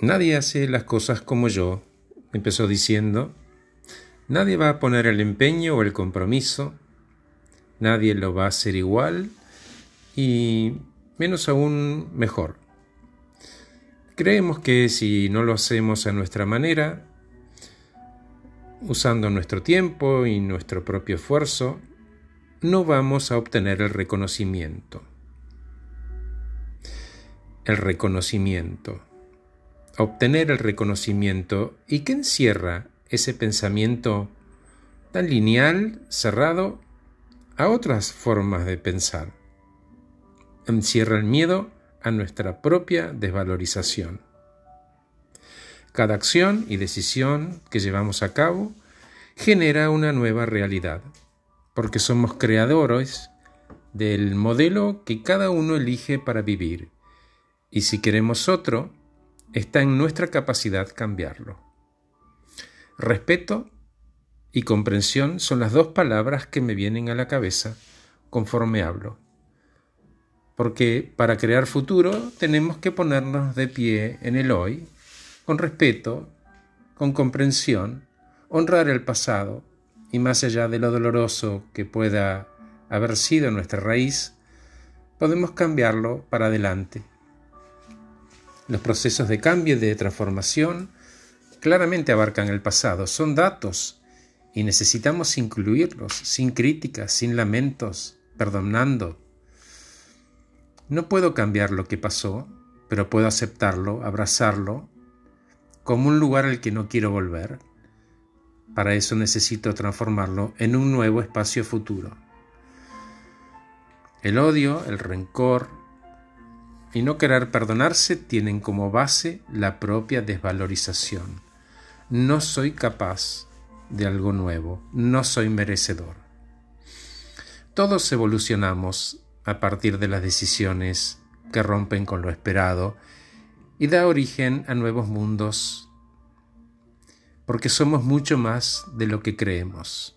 Nadie hace las cosas como yo, empezó diciendo. Nadie va a poner el empeño o el compromiso. Nadie lo va a hacer igual y menos aún mejor. Creemos que si no lo hacemos a nuestra manera, usando nuestro tiempo y nuestro propio esfuerzo, no vamos a obtener el reconocimiento. El reconocimiento obtener el reconocimiento y que encierra ese pensamiento tan lineal, cerrado, a otras formas de pensar. Encierra el miedo a nuestra propia desvalorización. Cada acción y decisión que llevamos a cabo genera una nueva realidad, porque somos creadores del modelo que cada uno elige para vivir. Y si queremos otro, está en nuestra capacidad cambiarlo. Respeto y comprensión son las dos palabras que me vienen a la cabeza conforme hablo. Porque para crear futuro tenemos que ponernos de pie en el hoy, con respeto, con comprensión, honrar el pasado y más allá de lo doloroso que pueda haber sido nuestra raíz, podemos cambiarlo para adelante los procesos de cambio y de transformación claramente abarcan el pasado, son datos y necesitamos incluirlos sin críticas, sin lamentos, perdonando. No puedo cambiar lo que pasó, pero puedo aceptarlo, abrazarlo, como un lugar al que no quiero volver. Para eso necesito transformarlo en un nuevo espacio futuro. El odio, el rencor, y no querer perdonarse tienen como base la propia desvalorización. No soy capaz de algo nuevo, no soy merecedor. Todos evolucionamos a partir de las decisiones que rompen con lo esperado y da origen a nuevos mundos, porque somos mucho más de lo que creemos.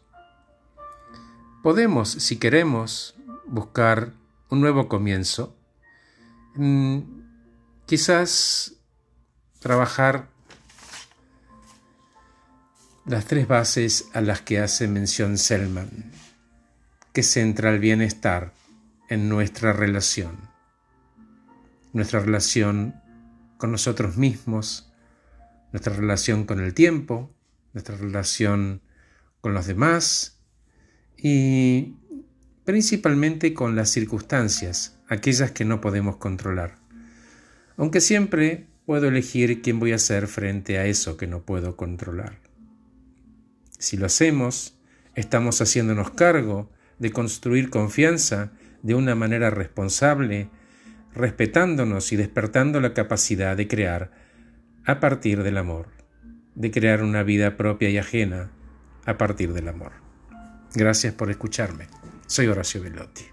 Podemos, si queremos, buscar un nuevo comienzo, Mm, quizás trabajar las tres bases a las que hace mención Selman, que centra el bienestar en nuestra relación, nuestra relación con nosotros mismos, nuestra relación con el tiempo, nuestra relación con los demás y principalmente con las circunstancias aquellas que no podemos controlar. Aunque siempre puedo elegir quién voy a ser frente a eso que no puedo controlar. Si lo hacemos, estamos haciéndonos cargo de construir confianza de una manera responsable, respetándonos y despertando la capacidad de crear a partir del amor, de crear una vida propia y ajena a partir del amor. Gracias por escucharme. Soy Horacio Velotti.